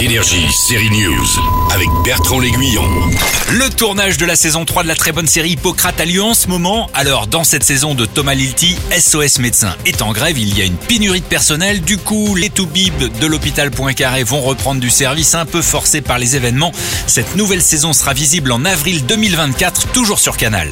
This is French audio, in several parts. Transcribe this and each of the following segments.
Énergie, série News, avec Bertrand L'Aiguillon. Le tournage de la saison 3 de la très bonne série Hippocrate a lieu en ce moment. Alors, dans cette saison de Thomas Lilti, SOS Médecin est en grève. Il y a une pénurie de personnel. Du coup, les toubibs de l'hôpital Poincaré vont reprendre du service un peu forcé par les événements. Cette nouvelle saison sera visible en avril 2024, toujours sur Canal.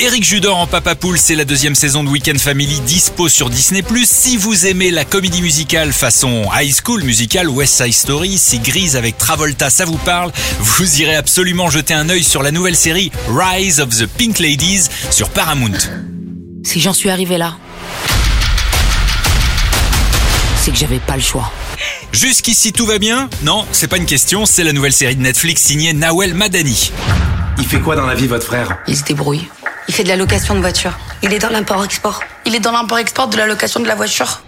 Eric Judor en Papa Poule, c'est la deuxième saison de Weekend Family dispo sur Disney+. Si vous aimez la comédie musicale façon High School Musical, West Side Story, si Grise avec Travolta ça vous parle, vous irez absolument jeter un œil sur la nouvelle série Rise of the Pink Ladies sur Paramount. Si j'en suis arrivé là, c'est que j'avais pas le choix. Jusqu'ici tout va bien? Non, c'est pas une question, c'est la nouvelle série de Netflix signée Nawel Madani. Il fait quoi dans la vie, votre frère? Il se débrouille. Il fait de la location de voiture. Il est dans l'import-export. Il est dans l'import-export de la location de la voiture.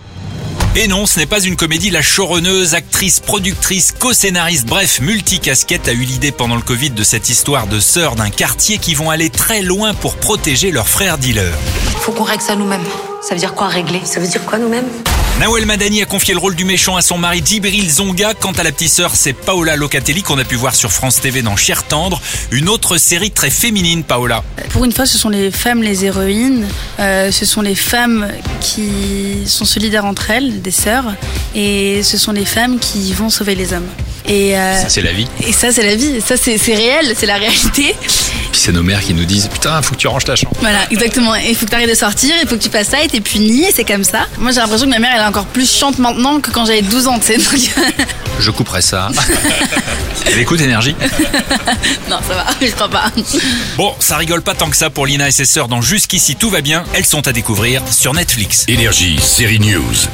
Et non, ce n'est pas une comédie, la showrunneuse, actrice, productrice, co-scénariste, bref, multicasquette a eu l'idée pendant le Covid de cette histoire de sœurs d'un quartier qui vont aller très loin pour protéger leurs frères dealers. Faut qu'on règle ça nous-mêmes. Ça veut dire quoi régler? Ça veut dire quoi nous-mêmes? Nawel Madani a confié le rôle du méchant à son mari Djibril Zonga. Quant à la petite sœur, c'est Paola Locatelli qu'on a pu voir sur France TV dans Cher Tendre, une autre série très féminine, Paola. Pour une fois, ce sont les femmes les héroïnes. Euh, ce sont les femmes qui sont solidaires entre elles, des sœurs, et ce sont les femmes qui vont sauver les hommes. Et, euh, Ça, c'est la vie. et ça, c'est la vie. Ça, c'est c'est réel, c'est la réalité. C'est nos mères qui nous disent Putain, faut que tu ranges ta chambre. Voilà, exactement. Il faut que tu arrêtes de sortir, il faut que tu fasses ça et t'es puni, et c'est comme ça. Moi, j'ai l'impression que ma mère, elle est encore plus chiante maintenant que quand j'avais 12 ans, tu sais. Donc, Je couperai ça. Elle écoute énergie. non, ça va, je crois pas. Bon, ça rigole pas tant que ça pour Lina et ses sœurs dans Jusqu'ici tout va bien. Elles sont à découvrir sur Netflix. Énergie, série News.